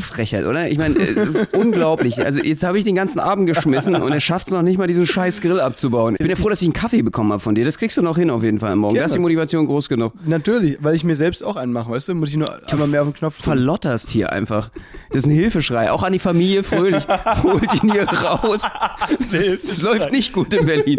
Frechheit, oder? Ich meine, das ist unglaublich. Also jetzt habe ich den ganzen Abend geschmissen und er schafft es noch nicht mal, diesen scheiß Grill abzubauen. Ich bin ja froh, dass ich einen Kaffee bekommen habe von dir. Das kriegst du noch hin auf jeden Fall morgen. Da ist die Motivation groß genug. Natürlich, weil ich mir selbst auch einen mache, weißt du? Muss ich nur einmal mehr auf den Knopf drücken. Verlotterst hier einfach. Das ist ein Hilfeschrei. Auch an die Familie Fröhlich. Holt ihn hier raus. Es läuft nicht gut in Berlin.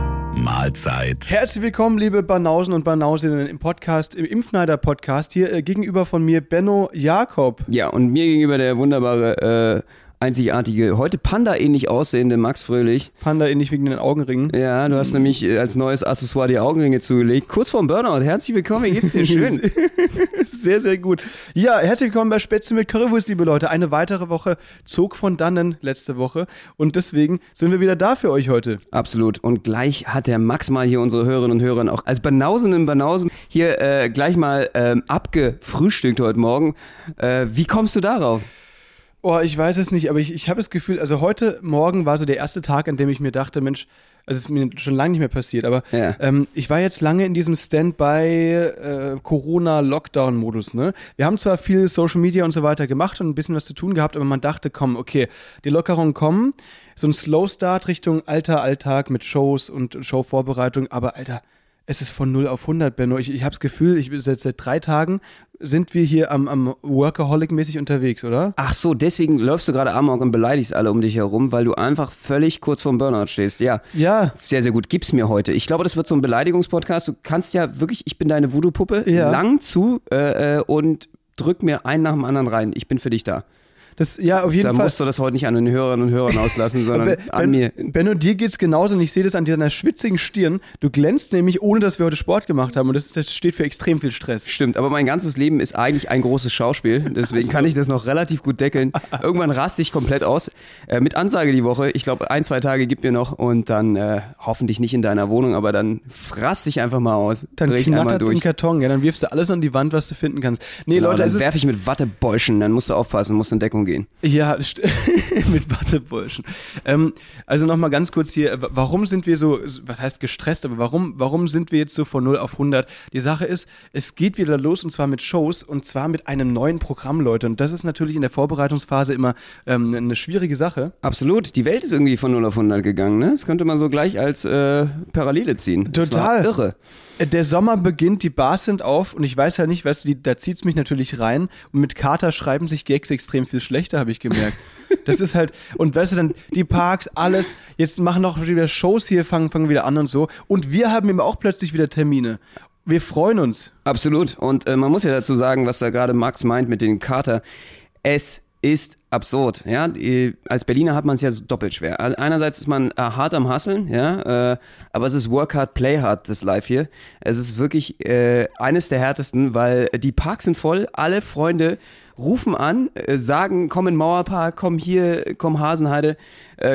Mahlzeit. Herzlich willkommen, liebe Banausen und Banausinnen im Podcast, im Impfneider-Podcast. Hier äh, gegenüber von mir Benno Jakob. Ja, und mir gegenüber der wunderbare, äh, einzigartige, heute Panda-ähnlich aussehende Max Fröhlich. Panda ähnlich wegen den Augenringen. Ja, du hast nämlich äh, als neues Accessoire die Augenringe zugelegt. Kurz vorm Burnout. Herzlich willkommen, wie geht's dir? Schön. Sehr, sehr gut. Ja, herzlich willkommen bei Spätzle mit Currywurst, liebe Leute. Eine weitere Woche zog von dannen letzte Woche und deswegen sind wir wieder da für euch heute. Absolut. Und gleich hat der Max mal hier unsere Hörerinnen und Hörer auch als Banausen und Banausen hier äh, gleich mal ähm, abgefrühstückt heute Morgen. Äh, wie kommst du darauf? Oh, ich weiß es nicht, aber ich, ich habe das Gefühl, also heute Morgen war so der erste Tag, an dem ich mir dachte, Mensch, also es ist mir schon lange nicht mehr passiert, aber Ja. ähm, ich war jetzt lange in diesem Standby äh. Ne? Wir haben zwar viel Social Media und so weiter gemacht und ein bisschen was zu tun gehabt, aber man dachte, komm, okay, die Lockerungen kommen, so ein Slow-Start Richtung alter Alltag mit Shows und Showvorbereitung, aber Alter, es ist von 0 auf 100, Benno. Ich, ich habe das Gefühl, ich, seit, seit drei Tagen sind wir hier am, am Workaholic-mäßig unterwegs, oder? Ach so, deswegen läufst du gerade Amok und beleidigst alle um dich herum, weil du einfach völlig kurz vorm Burnout stehst. Ja. Ja. Sehr, sehr gut. Gib's mir heute. Ich glaube, das wird so ein Beleidigungspodcast. Du kannst ja wirklich, ich bin deine Voodoo-Puppe, Ja. lang zu äh, äh, und drück mir einen nach dem anderen rein. Ich bin für dich da. Das, ja, auf jeden Da Fall. musst du das heute nicht an den Hörerinnen und Hörern auslassen, sondern Ben, an mir. Benno, dir geht's genauso und ich sehe das an deiner schwitzigen Stirn. Du glänzt nämlich, ohne dass wir heute Sport gemacht haben und das, das steht für extrem viel Stress. Stimmt, aber mein ganzes Leben ist eigentlich ein großes Schauspiel. Deswegen kann ich das noch relativ gut deckeln. Irgendwann raste ich komplett aus. Äh, mit Ansage die Woche. Ich glaube, ein, zwei Tage gibt mir noch und dann äh, hoffentlich nicht in deiner Wohnung, aber dann frass ich einfach mal aus. Dann knattert's im. Karton, ja, dann wirfst du alles an die Wand, was du finden kannst. Nee, Genau, Leute, es dann werfe ich mit Wattebäuschen, dann musst du aufpassen, musst in Deckung gehen. Ja, mit Watteburschen. Ähm, also nochmal ganz kurz hier, warum sind wir so, was heißt gestresst, aber warum, warum sind wir jetzt so von 0 auf 100? Die Sache ist, es geht wieder los und zwar mit Shows und zwar mit einem neuen Programm, Leute. Und das ist natürlich in der Vorbereitungsphase immer ähm, eine schwierige Sache. Absolut, die Welt ist irgendwie von 0 auf 100 gegangen, ne? Das könnte man so gleich als äh, Parallele ziehen. Total. Irre. Äh, Der Sommer beginnt, die Bars sind auf und ich weiß ja nicht, weißt du, die, da zieht's mich natürlich rein und mit Kater schreiben sich Gags extrem viel schlechter, habe ich gemerkt. Das ist halt, und weißt du, dann die Parks, alles, jetzt machen auch wieder Shows hier, fangen, fangen wieder an und so. Und wir haben eben auch plötzlich wieder Termine. Wir freuen uns. Absolut. Und äh, man muss ja dazu sagen, was da gerade Max meint mit den Kater. Es ist absurd. Ja, als Berliner hat man es ja doppelt schwer. Also einerseits ist man äh, hart am Hasseln, ja, äh, aber es ist Work hard, Play hard, das Live hier. Es ist wirklich äh, eines der härtesten, weil die Parks sind voll, alle Freunde rufen an, äh, sagen, komm in Mauerpark, komm hier, komm Hasenheide,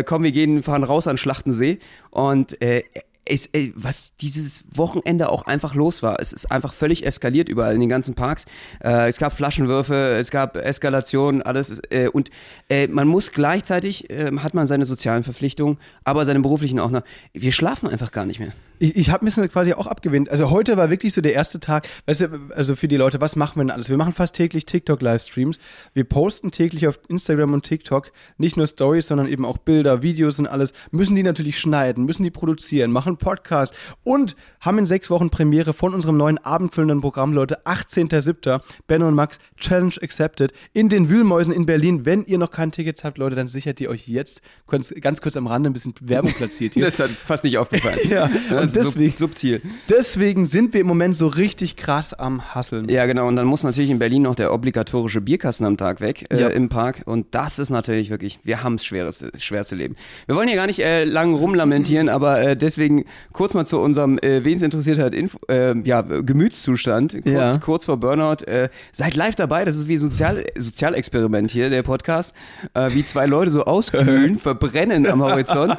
komm, wir gehen, fahren raus an Schlachtensee und äh, es, ey, was dieses Wochenende auch einfach los war. Es ist einfach völlig eskaliert überall in den ganzen Parks. Äh, es gab Flaschenwürfe, es gab Eskalationen, alles. Äh, und äh, man muss gleichzeitig, äh, hat man seine sozialen Verpflichtungen, aber seine beruflichen auch noch. Wir schlafen einfach gar nicht mehr. Ich, ich habe mir quasi auch abgewinnt. Also heute war wirklich so der erste Tag, weißt du, also für die Leute, was machen wir denn alles? Wir machen fast täglich TikTok-Livestreams. Wir posten täglich auf Instagram und TikTok nicht nur Stories, sondern eben auch Bilder, Videos und alles. Müssen die natürlich schneiden, müssen die produzieren, machen Podcast und haben in sechs Wochen Premiere von unserem neuen abendfüllenden Programm, Leute. 18.07. Benno und Max, Challenge accepted in den Wühlmäusen in Berlin. Wenn ihr noch kein Ticket habt, Leute, dann sichert ihr euch jetzt. Ganz kurz am Rande ein bisschen Werbung platziert hier. Das hat fast nicht aufgefallen. Ja, Und deswegen, sub subtil. deswegen sind wir im Moment so richtig krass am Hasseln. Ja, genau. Und dann muss natürlich in Berlin noch der obligatorische Bierkasten am Tag weg äh, Ja. im Park. Und das ist natürlich wirklich, wir haben das schwerste, schwerste Leben. Wir wollen hier gar nicht äh, lang rumlamentieren, aber äh, deswegen kurz mal zu unserem, äh, wen es interessiert hat, Info, äh, ja, Gemütszustand. Kurz, Ja. kurz vor Burnout. Äh, seid live dabei. Das ist wie Sozial Sozialexperiment hier, der Podcast. Äh, wie zwei Leute so auskühlen, verbrennen am Horizont.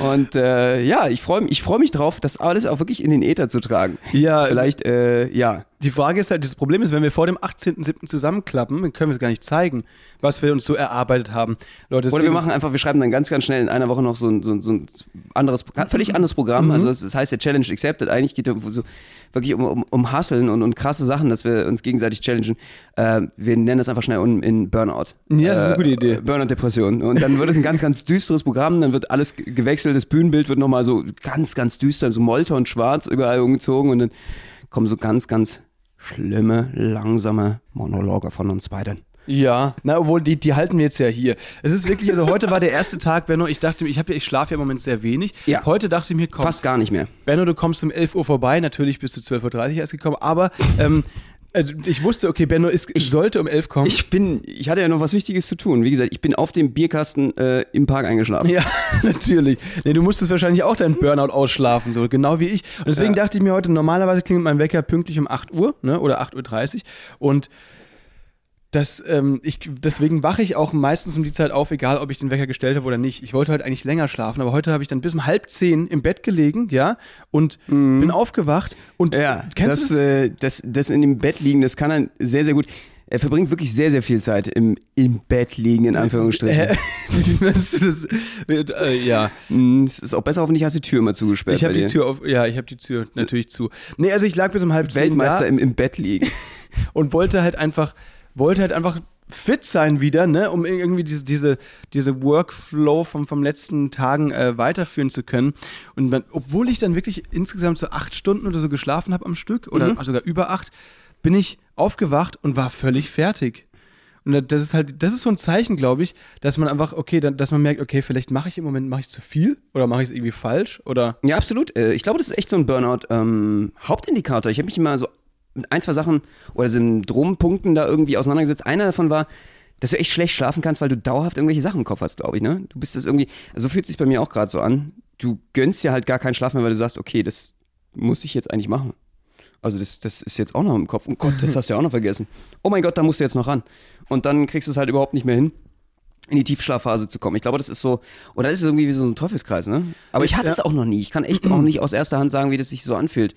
Und äh, ja, ich freue ich freu mich drauf, das alles auch wirklich in den Äther zu tragen. Ja, Vielleicht, äh, ja. Die Frage ist halt, das Problem ist, wenn wir vor dem 18.07. zusammenklappen, dann können wir es gar nicht zeigen, was wir uns so erarbeitet haben. Leute, Oder wir machen einfach, wir schreiben dann ganz, ganz schnell in einer Woche noch so ein, so ein, so ein anderes, völlig anderes Programm. Also das, das heißt ja Challenge Accepted. Eigentlich geht es so wirklich um, um, um Husteln und, und krasse Sachen, dass wir uns gegenseitig challengen. Äh, wir nennen das einfach schnell um, in Burnout. Ja, das ist eine Äh, gute Idee. Burnout-Depression. Und dann wird es ein ganz, ganz düsteres Programm. Dann wird alles ge- gewechselt. Das Bühnenbild wird nochmal so ganz, ganz düster, so Molter und schwarz überall umgezogen. Und dann kommen so ganz, ganz schlimme, langsame Monologe von uns beiden. Ja, na, obwohl die, die halten wir jetzt ja hier. Es ist wirklich, also heute war der erste Tag, Benno, ich dachte, mir, ich, hab ich schlafe ja im Moment sehr wenig. Ja. Heute dachte ich mir, komm, Fast gar nicht mehr. Benno, du kommst um 11 Uhr vorbei, natürlich bist du 12.30 Uhr erst gekommen, aber ähm, also ich wusste, okay, Benno ist, sollte um 11 kommen. Ich bin, ich hatte ja noch was Wichtiges zu tun. Wie gesagt, ich bin auf dem Bierkasten äh, im Park eingeschlafen. Ja, natürlich. Nee, du musstest wahrscheinlich auch deinen Burnout ausschlafen, so genau wie ich. Und deswegen dachte ich mir heute, normalerweise klingelt mein Wecker pünktlich um 8 Uhr, ne, oder 8.30 Uhr. Und das, ähm, ich, deswegen wache ich auch meistens um die Zeit auf, egal ob ich den Wecker gestellt habe oder nicht. Ich wollte heute eigentlich länger schlafen, aber heute habe ich dann bis um halb zehn im Bett gelegen, ja, und bin aufgewacht. Und Ja, kennst das, du das? äh, das, das in dem Bett liegen, das kann er sehr, sehr gut. Er verbringt wirklich sehr, sehr viel Zeit im, im Bett liegen, in Anführungsstrichen. Äh, das, das, äh, ja. Mm, Es ist auch besser, hoffentlich hast du die Tür immer zugesperrt. Ich habe die. Tür auf, ja, ich habe die Tür natürlich zu. Nee, also ich lag bis um halb zehn Weltmeister im, im Bett liegen. und wollte halt einfach, wollte halt einfach fit sein wieder, ne, um irgendwie diese, diese, diese Workflow vom, vom letzten Tagen äh, weiterführen zu können. Und man, obwohl ich dann wirklich insgesamt so acht Stunden oder so geschlafen habe am Stück oder sogar über acht, bin ich aufgewacht und war völlig fertig. Und das ist halt, das ist so ein Zeichen, glaube ich, dass man einfach, okay, dann, dass man merkt, okay, vielleicht mache ich im Moment mache ich zu viel oder mache ich es irgendwie falsch oder Ja, absolut. Äh, Ich glaube, das ist echt so ein Burnout-Hauptindikator. ich habe mich immer so mit ein, zwei Sachen oder Syndrompunkten da irgendwie auseinandergesetzt. Einer davon war, dass du echt schlecht schlafen kannst, weil du dauerhaft irgendwelche Sachen im Kopf hast, glaube ich. Ne? Du bist das irgendwie, also so fühlt sich bei mir auch gerade so an. Du gönnst dir halt gar keinen Schlaf mehr, weil du sagst, okay, das muss ich jetzt eigentlich machen. Also das, das ist jetzt auch noch im Kopf. Oh Gott, das hast du ja auch noch vergessen. Oh mein Gott, da musst du jetzt noch ran. Und dann kriegst du es halt überhaupt nicht mehr hin, in die Tiefschlafphase zu kommen. Ich glaube, das ist so, oder das ist irgendwie wie so ein Teufelskreis, ne? Aber ich hatte Ja. es auch noch nie. Ich kann echt auch nicht aus erster Hand sagen, wie das sich so anfühlt.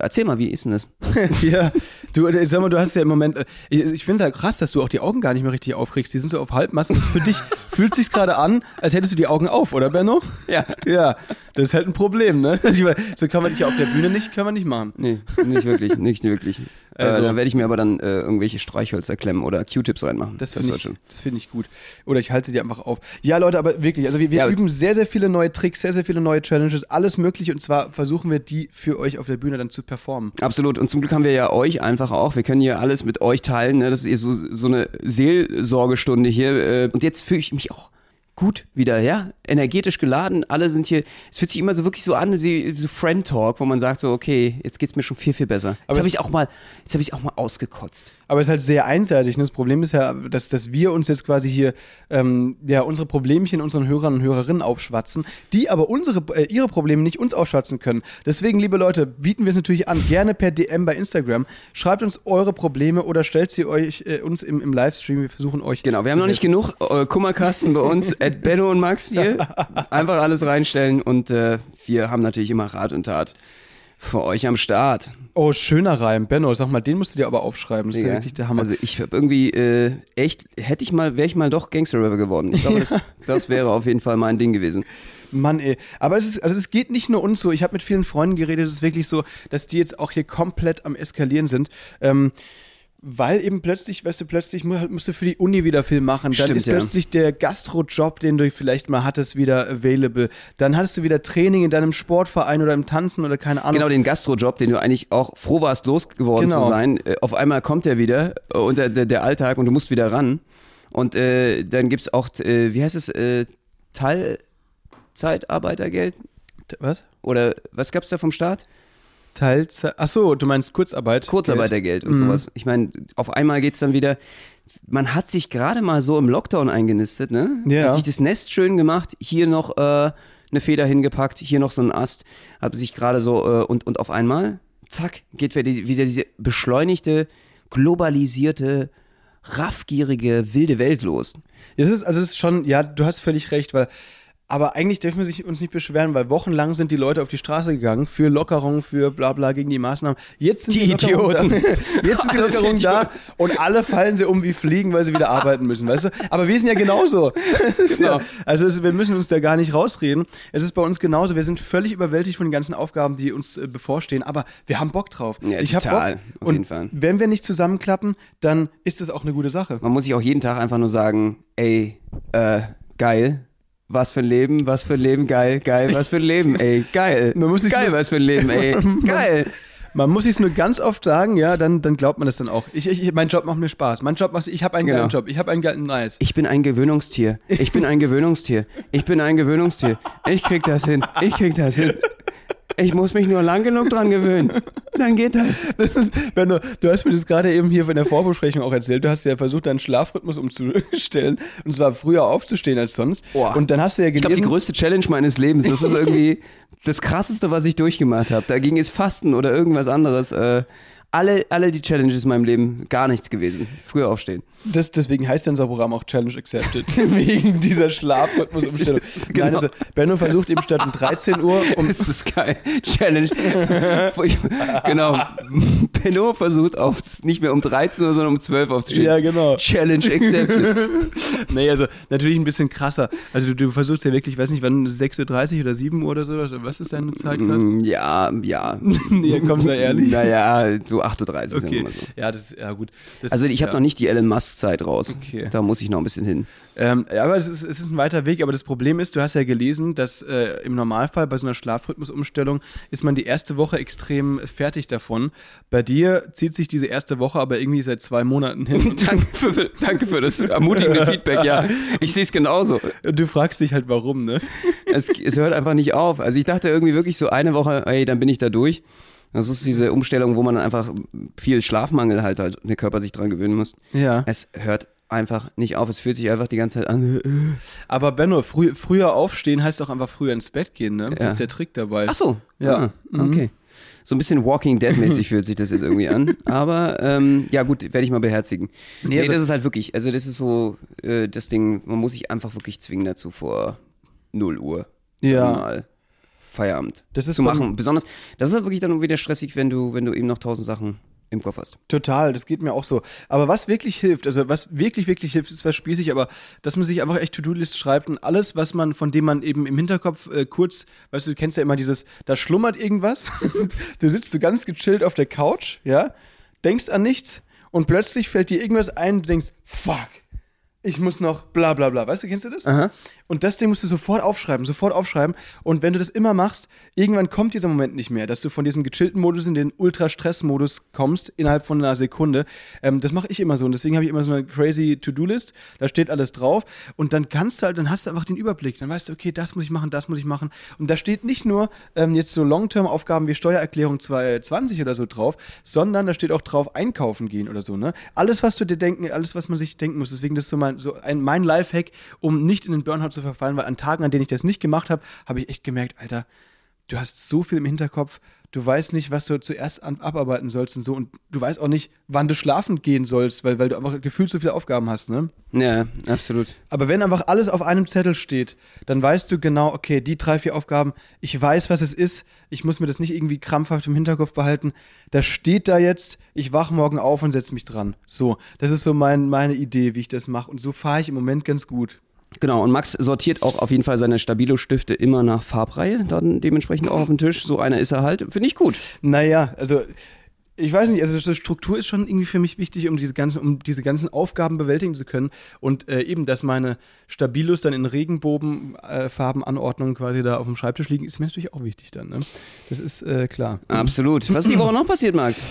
Erzähl mal, wie ist denn das? ja, du, äh, sag mal, du hast ja im Moment, äh, ich, ich finde halt krass, dass du auch die Augen gar nicht mehr richtig aufkriegst. Die sind so auf Halbmassen. Für dich fühlt sich gerade an, als hättest du die Augen auf, oder Benno? Ja. Ja, das ist halt ein Problem, ne? So kann man dich ja auf der Bühne nicht, können wir nicht machen. Nee, nicht wirklich, nicht wirklich. Also- äh, da werde ich mir aber dann äh, irgendwelche Streichhölzer klemmen oder Q-Tips reinmachen. Das finde wird ich, schon. das finde ich gut. Oder ich halte sie dir einfach auf. Ja, Leute, aber wirklich, also wir, wir Ja, üben sehr, sehr viele neue Tricks, sehr, sehr viele neue Challenges, alles mögliche und zwar versuchen wir die für euch auf der Bühne dann zu performen. Absolut. Und zum Glück haben wir ja euch einfach auch. Wir können hier alles mit euch teilen. Ne? Das ist so, so eine Seelsorgestunde hier. Äh, Und jetzt fühle ich mich auch gut wieder, ja? Energetisch geladen. Alle sind hier. Es fühlt sich immer so wirklich so an, wie so Friend Talk, wo man sagt so, okay, jetzt geht's mir schon viel, viel besser. Jetzt habe ich auch mal, jetzt habe ich auch mal ausgekotzt. Aber es ist halt sehr einseitig. Ne? Das Problem ist ja, dass, dass wir uns jetzt quasi hier ähm, ja, unsere Problemchen unseren Hörern und Hörerinnen aufschwatzen, die aber unsere, äh, ihre Probleme nicht uns aufschwatzen können. Deswegen, liebe Leute, bieten wir es natürlich an, gerne per DM bei Instagram. Schreibt uns eure Probleme oder stellt sie euch äh, uns im, im Livestream. Wir versuchen euch. Genau, wir haben noch nicht helfen. genug äh, Kummerkasten bei uns, at Benno und Max hier. Einfach alles reinstellen und äh, wir haben natürlich immer Rat und Tat für euch am Start. Oh, schöner Reim. Benno, sag mal, den musst du dir aber aufschreiben. Das ist ja Digga. wirklich der Hammer. Also ich habe irgendwie äh, echt, hätte ich mal, wäre ich mal doch Gangster-Rapper geworden. Ich glaube, das, das wäre auf jeden Fall mein Ding gewesen. Mann, ey. Aber es ist, also es geht nicht nur uns so. Ich habe mit vielen Freunden geredet. Es ist wirklich so, dass die jetzt auch hier komplett am Eskalieren sind. Ähm, weil eben plötzlich, weißt du, plötzlich mu- musst du für die Uni wieder viel machen. Dann Stimmt, ist ja. plötzlich der Gastro-Job, den du vielleicht mal hattest, wieder available. Dann hattest du wieder Training in deinem Sportverein oder im Tanzen oder keine Ahnung. Genau den Gastrojob, den du eigentlich auch froh warst, losgeworden Genau. zu sein. Äh, auf einmal kommt er wieder äh, und der, der, der Alltag und du musst wieder ran. Und äh, dann gibt's auch, äh, wie heißt es, äh, Teilzeitarbeitergeld? Was? Oder was gab's da vom Staat? Teilzeit. Ach so, du meinst Kurzarbeit? Kurzarbeitergeld und Mhm. sowas. Ich meine, auf einmal geht's dann wieder. Man hat sich gerade mal so im Lockdown eingenistet, ne? Ja. Hat sich das Nest schön gemacht, hier noch äh, eine Feder hingepackt, hier noch so ein Ast, hat sich gerade so äh, und, und auf einmal, zack, geht wieder, die, wieder diese beschleunigte, globalisierte, raffgierige, wilde Welt los. Das ist, also es ist schon, ja, du hast völlig recht, weil, aber eigentlich dürfen wir sich uns nicht beschweren, weil wochenlang sind die Leute auf die Straße gegangen für Lockerung, für bla bla gegen die Maßnahmen. Jetzt sind die, Die Lockerungen Idioten. Da, jetzt sind die Lockerungen da und alle fallen sie um wie Fliegen, weil sie wieder arbeiten müssen, weißt du? Aber wir sind ja genauso. Genau. ja, also es, wir müssen uns da gar nicht rausreden. Es ist bei uns genauso. Wir sind völlig überwältigt von den ganzen Aufgaben, die uns äh, bevorstehen, aber wir haben Bock drauf. Ja, ich hab total, Bock. auf und jeden Fall. wenn wir nicht zusammenklappen, dann ist das auch eine gute Sache. Man muss sich auch jeden Tag einfach nur sagen, ey, äh, geil. Was für ein Leben, was für ein Leben, geil, geil, was für ein Leben, ey, geil. Man muss geil, nur- was für ein Leben, ey, geil. Man muss es nur ganz oft sagen, ja, dann, dann glaubt man das dann auch. Ich, ich, mein Job macht mir Spaß. Mein Job macht, ich habe einen Genau. geilen Job. Ich habe einen geilen Nice. Ich bin ein Gewöhnungstier. Ich bin ein Gewöhnungstier. Ich bin ein Gewöhnungstier. Ich krieg das hin. Ich krieg das hin. Ich muss mich nur lang genug dran gewöhnen. Dann geht das. Das ist, wenn du, du hast mir das gerade eben hier von der Vorbesprechung auch erzählt. Du hast ja versucht, deinen Schlafrhythmus umzustellen. Und zwar früher aufzustehen als sonst. Boah. Und dann hast du ja Ich glaube, die gelesen. größte Challenge meines Lebens, das ist irgendwie das krasseste, was ich durchgemacht habe. Da ging es Fasten oder irgendwas anderes. Äh, alle, alle die Challenges in meinem Leben gar nichts gewesen. Früher aufstehen. das, deswegen heißt ja unser Programm auch Challenge Accepted. Wegen dieser Schlafrhythmusumstellung. Genau. Nein, also Benno versucht eben statt um 13 Uhr um Das ist geil. Challenge. Genau. Benno versucht auf nicht mehr um 13 Uhr, sondern um 12 aufzustehen. Ja, genau. Challenge accepted. Nee, also natürlich ein bisschen krasser. Also du, du versuchst ja wirklich, ich weiß nicht, wann 6.30 Uhr oder 7 Uhr oder so. Was ist deine Zeit gerade? Mm, Ja, ja. nee, kommst du ehrlich? Naja, so 8.30 Uhr, Okay. mal so. Ja, das ja gut. Das, Also ich habe ja. noch nicht die Elon Musk-Zeit raus. Okay. Da muss ich noch ein bisschen hin. Ähm, ja, aber es ist, es ist ein weiter Weg. Aber das Problem ist, du hast ja gelesen, dass äh, im Normalfall bei so einer Schlafrhythmusumstellung ist man die erste Woche extrem fertig davon. Bei dir zieht sich diese erste Woche aber irgendwie seit zwei Monaten hin. danke, für, danke für das ermutigende Feedback, ja. Ich sehe es genauso. Du fragst dich halt, warum, ne? Es, es hört einfach nicht auf. Also ich dachte irgendwie wirklich so eine Woche, ey, dann bin ich da durch. Das ist diese Umstellung, wo man dann einfach viel Schlafmangel halt, halt der Körper sich dran gewöhnen muss. Ja. Es hört einfach nicht auf. Es fühlt sich einfach die ganze Zeit an. Aber Benno, früh, früher aufstehen heißt auch einfach früher ins Bett gehen, ne? Ja. Das ist der Trick dabei. Ach so. Ja. Ah, okay. So ein bisschen Walking Dead-mäßig fühlt sich das jetzt irgendwie an. Aber ähm, ja gut, werde ich mal beherzigen. Nee, Nee, also- das ist halt wirklich, also das ist so äh, das Ding, man muss sich einfach wirklich zwingen dazu vor 0 Uhr. Ja. Mal Feierabend Das ist zu machen. Besonders, das ist halt wirklich dann wieder stressig, wenn du, wenn du eben noch tausend Sachen im Kopf hast. Total, das geht mir auch so. Aber was wirklich hilft, also was wirklich, wirklich hilft, ist was spießig, aber dass man sich einfach echt To-Do-List schreibt und alles, was man, von dem man eben im Hinterkopf äh, kurz, weißt du, du kennst ja immer dieses, da schlummert irgendwas, du sitzt so ganz gechillt auf der Couch, ja, denkst an nichts und plötzlich fällt dir irgendwas ein, du denkst, fuck, ich muss noch bla bla bla. Weißt du, kennst du das? Und das Ding musst du sofort aufschreiben, sofort aufschreiben. Und wenn du das immer machst, irgendwann kommt dieser Moment nicht mehr, dass du von diesem gechillten Modus in den Ultra-Stress-Modus kommst, innerhalb von einer Sekunde. Ähm, das mache ich immer so. Und deswegen habe ich immer so eine crazy To-Do-List. Da steht alles drauf. Und dann kannst du halt, dann hast du einfach den Überblick. Dann weißt du, okay, das muss ich machen, das muss ich machen. Und da steht nicht nur ähm, jetzt so Long-Term-Aufgaben wie Steuererklärung 2020 oder so drauf, sondern da steht auch drauf, einkaufen gehen oder so, ne? Alles, was du dir denken, alles, was man sich denken muss. Deswegen das ist so mein, so ein, mein Lifehack, um nicht in den Burnout zu verfallen, weil an Tagen, an denen ich das nicht gemacht habe, habe ich echt gemerkt, Alter, du hast so viel im Hinterkopf, du weißt nicht, was du zuerst an, abarbeiten sollst und so und du weißt auch nicht, wann du schlafen gehen sollst, weil, weil du einfach gefühlt so viele Aufgaben hast, ne? Ja, absolut. Aber wenn einfach alles auf einem Zettel steht, dann weißt du genau, okay, die drei, vier Aufgaben, ich weiß, was es ist, ich muss mir das nicht irgendwie krampfhaft im Hinterkopf behalten. Das steht da jetzt, ich wach morgen auf und setze mich dran. So, das ist so mein, meine Idee, wie ich das mache. Und so fahre ich im Moment ganz gut. Genau, und Max sortiert auch auf jeden Fall seine Stabilo-Stifte immer nach Farbreihe, dann dementsprechend auch auf den Tisch. So einer ist er halt. Finde ich gut. Naja, also ich weiß nicht, also die Struktur ist schon irgendwie für mich wichtig, um diese ganzen, um diese ganzen Aufgaben bewältigen zu können. Und äh, eben, dass meine Stabilos dann in Regenbogenfarbenanordnungen quasi da auf dem Schreibtisch liegen, ist mir natürlich auch wichtig dann. Ne? Das ist äh, klar. Absolut. Was ist die Woche noch passiert, Max?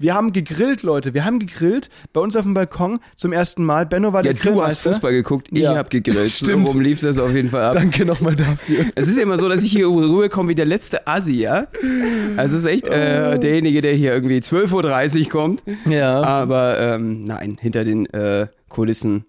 Wir haben gegrillt, Leute. Wir haben gegrillt bei uns auf dem Balkon zum ersten Mal. Benno war Ja, der du hast. Fußball geguckt, ich Ja. hab gegrillt. Stimmt. So rum lief das auf jeden Fall ab. Danke nochmal dafür. Es ist ja immer so, dass ich hier rüberkomme wie der letzte Assi, ja? Also es ist echt äh, derjenige, der hier irgendwie 12.30 Uhr kommt. Ja. Aber ähm, nein, hinter den äh, Kulissen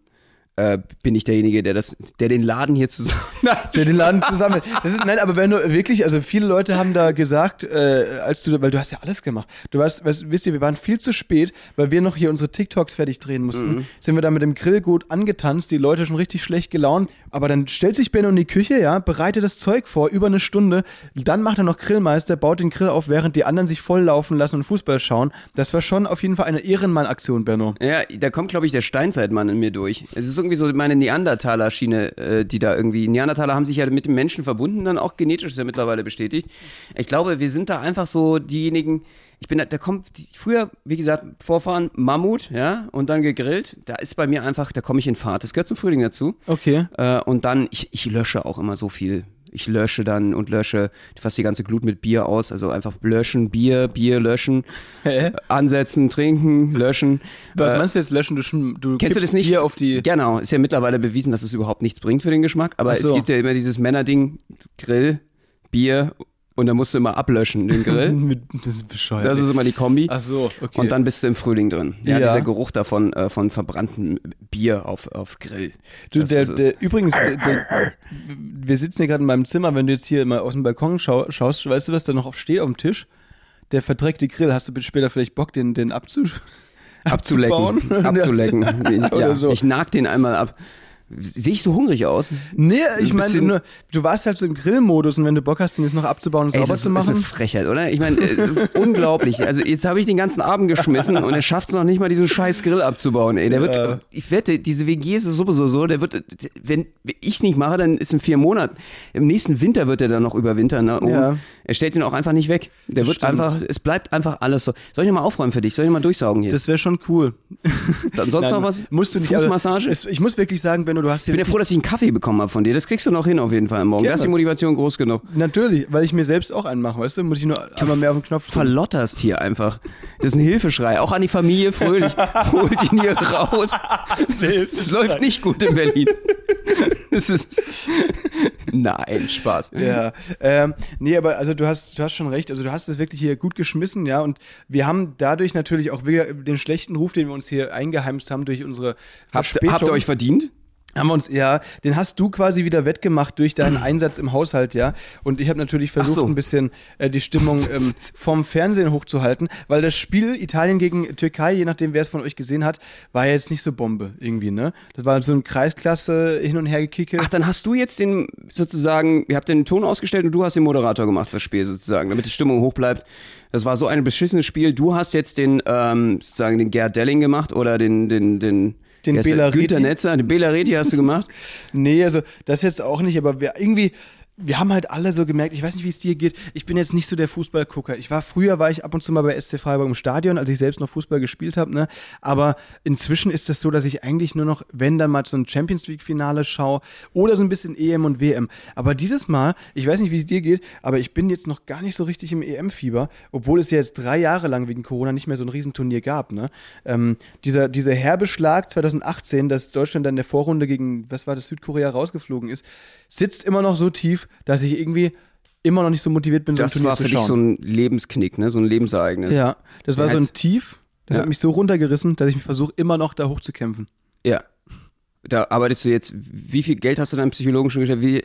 äh, bin ich derjenige, der das, der den Laden hier zusammen. Nein. Der den Laden zusammen. Das ist, nein, aber Benno, wirklich, also viele Leute haben da gesagt, äh, als du, weil du hast ja alles gemacht. Du warst, weißt, wisst ihr, wir waren viel zu spät, weil wir noch hier unsere TikToks fertig drehen mussten. Mhm. Sind wir da mit dem Grill gut angetanzt, die Leute schon richtig schlecht gelaunt. Aber dann stellt sich Benno in die Küche, ja, bereitet das Zeug vor, über eine Stunde. Dann macht er noch Grillmeister, baut den Grill auf, während die anderen sich voll laufen lassen und Fußball schauen. Das war schon auf jeden Fall eine Ehrenmann-Aktion, Benno. Ja, da kommt, glaube ich, der Steinzeitmann in mir durch. Es ist irgendwie so meine Neandertaler-Schiene, äh, die da irgendwie. Neandertaler haben sich ja mit dem Menschen verbunden, dann auch genetisch ist ja mittlerweile bestätigt. Ich glaube, wir sind da einfach so diejenigen. Ich bin da, da kommt die- früher, wie gesagt, Vorfahren Mammut, ja, und dann gegrillt. Da ist bei mir einfach, da komme ich in Fahrt. Das gehört zum Frühling dazu. Okay. Äh, und dann, ich, ich lösche auch immer so viel. Ich lösche dann und lösche fast die ganze Glut mit Bier aus. Also einfach löschen, Bier, Bier löschen, Hä? ansetzen, trinken, löschen. Was Äh, meinst du jetzt löschen? Du, du Kennst du das nicht? Bier auf die. Genau, ist ja mittlerweile bewiesen, dass es überhaupt nichts bringt für den Geschmack. Aber so. es gibt ja immer dieses Männerding, Grill, Bier und dann musst du immer ablöschen, den Grill. Das ist bescheuert. Das ist immer die Kombi. Ach so, okay. Und dann bist du im Frühling drin. Ja, Ja. dieser Geruch davon, äh, von verbranntem Bier auf, auf Grill. Du, der, der, übrigens, der, der, wir sitzen hier gerade in meinem Zimmer, wenn du jetzt hier mal aus dem Balkon schau, schaust, weißt du, was da noch steht auf dem Tisch? Der verdreckte Grill. Hast du bitte später vielleicht Bock, den, den abzu abzulecken. abzulecken. Ja, so. Ich nag den einmal ab. Sehe ich so hungrig aus? Nee, ich Ein meine, nur, du warst halt so im Grillmodus und wenn du Bock hast, den jetzt noch abzubauen und sauber es ist, zu ist eine machen. Frechheit, oder? Ich meine, es ist unglaublich. Also jetzt habe ich den ganzen Abend geschmissen und er schafft es noch nicht mal, diesen scheiß Grill abzubauen. Ey, der wird, Ja. ich wette, diese WG ist es sowieso so, der wird, wenn ich es nicht mache, dann ist in vier Monaten. Im nächsten Winter wird er dann noch überwintern. Ne? Ja. Er stellt ihn auch einfach nicht weg. Der wird Stimmt. einfach, es bleibt einfach alles so. Soll ich noch mal aufräumen für dich? Soll ich mal durchsaugen hier? Das wäre schon cool. Dann sonst Nein, noch was? Musst du nicht. Fußmassage? aber Es, ich muss wirklich sagen, Benno, du hast ich bin ja froh, dass ich einen Kaffee bekommen habe von dir. Das kriegst du noch hin auf jeden Fall morgen. Da ist die Motivation groß genug. Natürlich, weil ich mir selbst auch einen mache, weißt du? Muss ich nur einmal mehr auf den Knopf drücken. verlotterst hier einfach. Das ist ein Hilfeschrei. Auch an die Familie Fröhlich. Holt ihn hier raus. Es, läuft nicht gut in Berlin. Es ist. Nein, Spaß. Ja, ähm, nee, aber also du hast, du hast schon recht. Also du hast es wirklich hier gut geschmissen, ja. Und wir haben dadurch natürlich auch wieder den schlechten Ruf, den wir uns hier eingeheimst haben durch unsere Habt, Verspätung. habt ihr euch verdient? Haben wir uns, ja, den hast du quasi wieder wettgemacht durch deinen Einsatz im Haushalt, ja. Und ich habe natürlich versucht, so. ein bisschen äh, die Stimmung ähm, vom Fernsehen hochzuhalten, weil das Spiel Italien gegen Türkei, je nachdem, wer es von euch gesehen hat, war ja jetzt nicht so Bombe irgendwie, ne? Das war so ein Kreisklasse hin und her gekicke. Ach, dann hast du jetzt den sozusagen, ihr habt den Ton ausgestellt und du hast den Moderator gemacht fürs Spiel sozusagen, damit die Stimmung hoch bleibt. Das war so ein beschissenes Spiel. Du hast jetzt den, ähm, sozusagen den Gerd Delling gemacht oder den, den, den, Den? Bela? Günther Netzer, den Bela Reti hast du gemacht. Nee, also das jetzt auch nicht, aber wir irgendwie, wir haben halt alle so gemerkt, ich weiß nicht, wie es dir geht, ich bin jetzt nicht so der Fußballgucker. Ich war früher, war ich ab und zu mal bei SC Freiburg im Stadion, als ich selbst noch Fußball gespielt habe, ne? Aber inzwischen ist das so, dass ich eigentlich nur noch, wenn dann mal so ein Champions League-Finale schaue oder so ein bisschen EM und WM. Aber dieses Mal, ich weiß nicht, wie es dir geht, aber ich bin jetzt noch gar nicht so richtig im EM-Fieber, obwohl es ja jetzt drei Jahre lang wegen Corona nicht mehr so ein Riesenturnier gab, ne? Ähm, dieser, dieser herbe Schlag 2018, dass Deutschland dann in der Vorrunde gegen, was war das, Südkorea rausgeflogen ist, sitzt immer noch so tief, dass ich irgendwie immer noch nicht so motiviert bin, so ein Das Turnier war zu für dich schauen. so ein Lebensknick, ne? so ein Lebensereignis. ja, das war Ja, so ein Tief, das Ja. hat mich so runtergerissen, dass ich versuche, immer noch da hochzukämpfen. Ja. Da arbeitest du jetzt, wie viel Geld hast du deinem Psychologen schon gestellt? Wie,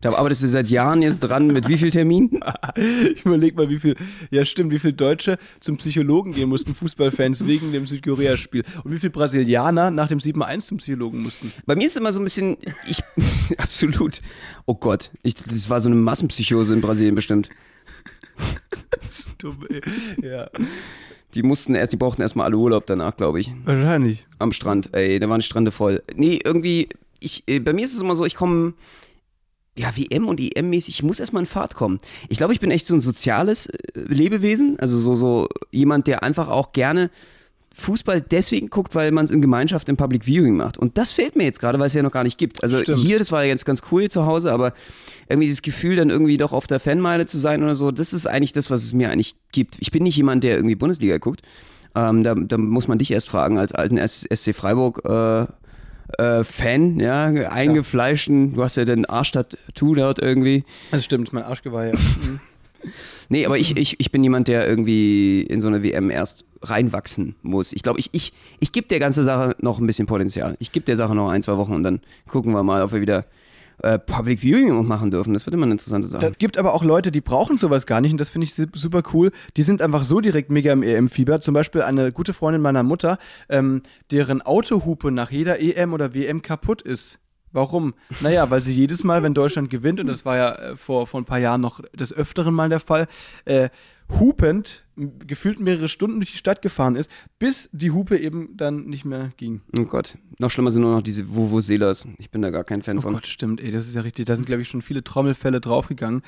da arbeitest du seit Jahren jetzt dran, mit wie viel Termin? Ich überleg mal, wie viel, ja stimmt, wie viele Deutsche zum Psychologen gehen mussten, Fußballfans wegen dem Südkorea-Spiel. Und wie viele Brasilianer nach dem 7-1 zum Psychologen mussten. Bei mir ist immer so ein bisschen, ich, absolut, oh Gott, ich, das war so eine Massenpsychose in Brasilien bestimmt. Dumm, ey. Ja. Die mussten erst, die brauchten erstmal alle Urlaub danach, glaube ich, Wahrscheinlich. am Strand. Ey, da waren die Strände voll. Nee, irgendwie, ich, äh, bei mir ist es immer so, ich komme, ja, WM und EM-mäßig, ich muss erstmal in Fahrt kommen. Ich glaube, ich bin echt so ein soziales äh, Lebewesen, also so, so jemand, der einfach auch gerne Fußball deswegen guckt, weil man es in Gemeinschaft im Public Viewing macht. Und das fehlt mir jetzt gerade, weil es ja noch gar nicht gibt. Also Stimmt. hier, das war ja jetzt ganz cool zu Hause, aber irgendwie dieses Gefühl, dann irgendwie doch auf der Fanmeile zu sein oder so, das ist eigentlich das, was es mir eigentlich gibt. Ich bin nicht jemand, der irgendwie Bundesliga guckt, Ähm, da, da muss man dich erst fragen, als alten SC Freiburg äh, äh, Fan, ja, eingefleischten, du hast ja den Arschtattoo dort irgendwie. Das stimmt, mein Arschgeweih. Ja. Nee, aber ich, ich, ich bin jemand, der irgendwie in so eine WM erst reinwachsen muss. Ich glaube, ich, ich, ich gebe der ganzen Sache noch ein bisschen Potenzial. Ich gebe der Sache noch ein, zwei Wochen und dann gucken wir mal, ob wir wieder äh, Public Viewing machen dürfen. Das wird immer eine interessante Sache. Es gibt aber auch Leute, die brauchen sowas gar nicht und das finde ich super cool. Die sind einfach so direkt mega im EM-Fieber. Zum Beispiel eine gute Freundin meiner Mutter, ähm, deren Autohupe nach jeder EM oder WM kaputt ist. Warum? Naja, weil sie jedes Mal, wenn Deutschland gewinnt, und das war ja äh, vor, vor ein paar Jahren noch des Öfteren mal der Fall, äh, hupend gefühlt mehrere Stunden durch die Stadt gefahren ist, bis die Hupe eben dann nicht mehr ging. Oh Gott. Noch schlimmer sind nur noch diese Vuvuzelas. Ich bin da gar kein Fan oh von. Oh Gott, stimmt, ey, das ist ja richtig. Da sind, glaube ich, schon viele Trommelfälle draufgegangen.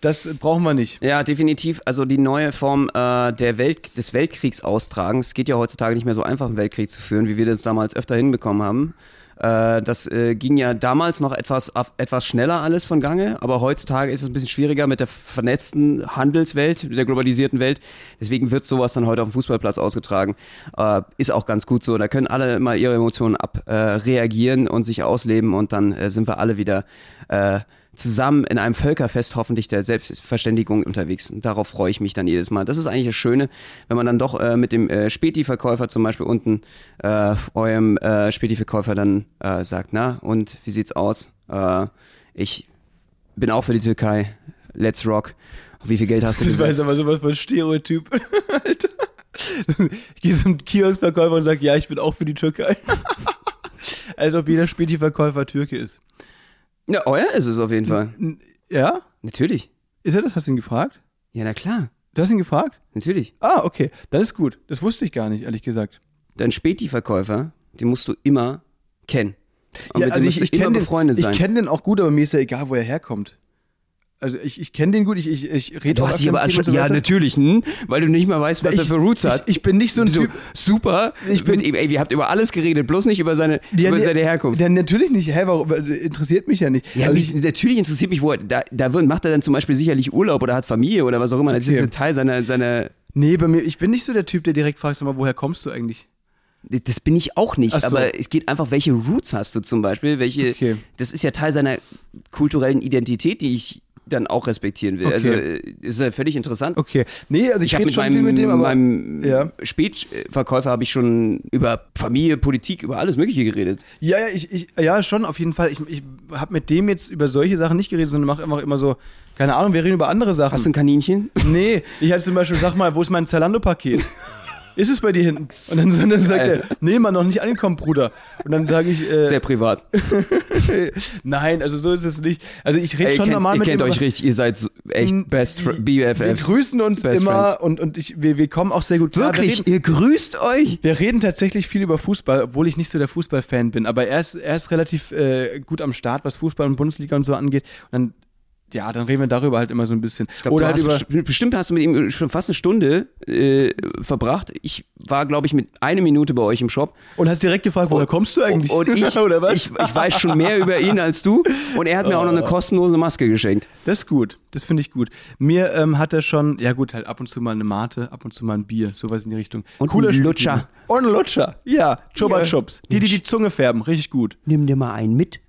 Das brauchen wir nicht. Ja, definitiv. Also die neue Form äh, der Welt, des Weltkriegsaustragens. Es geht ja heutzutage nicht mehr so einfach, einen Weltkrieg zu führen, wie wir das damals öfter hinbekommen haben. Äh, das äh, ging ja damals noch etwas, etwas schneller alles von Gange, aber heutzutage ist es ein bisschen schwieriger mit der vernetzten Handelswelt, mit der globalisierten Welt. Deswegen wird sowas dann heute auf dem Fußballplatz ausgetragen. Äh, ist auch ganz gut so. Da können alle mal ihre Emotionen abreagieren und sich ausleben und dann sind wir alle wieder zusammen in einem Völkerfest hoffentlich der Selbstverständigung unterwegs. Und darauf freue ich mich dann jedes Mal. Das ist eigentlich das Schöne, wenn man dann doch äh, mit dem äh, Späti-Verkäufer zum Beispiel unten äh, eurem äh, Späti-Verkäufer dann äh, sagt, na und wie sieht's aus? Äh, ich bin auch für die Türkei. Let's rock. Wie viel Geld hast du? Das war aber sowas von Stereotyp. Alter. Ich gehe zum Kioskverkäufer und sage, ja, ich bin auch für die Türkei. Als ob jeder Späti-Verkäufer Türke ist. Ja, euer ist es auf jeden Fall. Ja? Natürlich. Ist er das? Hast du ihn gefragt? Ja, na klar. Du hast ihn gefragt? Natürlich. Ah, okay. Dann ist gut. Das wusste ich gar nicht, ehrlich gesagt. Dein Späti-Verkäufer, den musst du immer kennen. Und ja, also ich, ich kenne den, ich kenn den auch gut, aber mir ist ja egal, wo er herkommt. Also ich, ich kenne den gut, ich, ich, ich rede Du hast dich aber so ja natürlich, hm? weil du nicht mal weißt, was ich, er für Roots hat. Ich, ich, bin nicht so ein so, Typ. Super. Ich bin, ey, ihr habt über alles geredet, bloß nicht über seine, ja, über seine Herkunft. Ja, natürlich nicht. Hä, warum, interessiert mich ja nicht. Ja, also mich, natürlich interessiert mich, wo er, da, da macht er dann zum Beispiel sicherlich Urlaub oder hat Familie oder was auch immer. Das ist ein Teil seiner, seiner. Nee, bei mir, ich bin nicht so der Typ, der direkt fragt, sag mal, woher kommst du eigentlich? Das bin ich auch nicht, so. aber es geht einfach, welche Roots hast du zum Beispiel? Welche, okay. Das ist ja Teil seiner kulturellen Identität, die ich dann auch respektieren will. Okay. Also ist ja völlig interessant. Okay. Nee, also ich, ich rede mit schon meinem, viel mit dem, aber meinem ja. Spätverkäufer habe ich schon über Familie, Politik, über alles Mögliche geredet. Ja, ja, ich, ich, ja schon, auf jeden Fall. Ich, ich habe mit dem jetzt über solche Sachen nicht geredet, sondern mache einfach immer so, keine Ahnung, wir reden über andere Sachen. Hast du ein Kaninchen? Nee, ich hatte zum Beispiel, sag mal, wo ist mein Zalando-Paket? ist es bei dir hinten? Und dann, dann sagt er, nee, man noch nicht angekommen, Bruder. Und dann sage ich, äh, Sehr privat. Nein, also so ist es nicht. Also ich rede schon kennt, normal ihr mit kennt ihm, euch richtig, ihr seid echt best BFFs. Wir grüßen uns Best immer friends. und, und ich, wir, wir kommen auch sehr gut klar. Wir Wirklich, reden, ihr grüßt euch? wir reden tatsächlich viel über Fußball, obwohl ich nicht so der Fußballfan bin. Aber er ist, er ist relativ äh, gut am Start, was Fußball und Bundesliga und so angeht. Und dann ja, dann reden wir darüber halt immer so ein bisschen. Glaub, Oder du halt hast über. besti- bestimmt hast du mit ihm schon fast eine Stunde äh, verbracht. Ich war, glaube ich, mit einer Minute bei euch im Shop. Und hast direkt gefragt, woher kommst du eigentlich? Und ich, Oder was? ich, ich weiß schon mehr über ihn als du. Und er hat mir auch noch eine kostenlose Maske geschenkt. Das ist gut. Das finde ich gut. Mir ähm, hat er schon, ja gut, halt ab und zu mal eine Mate, ab und zu mal ein Bier, sowas in die Richtung. Und ein Spiel- Lutscher. Und ein Lutscher. Ja, Chupa Ja. Chups. Die, die die Zunge färben, richtig gut. Nimm dir mal einen mit.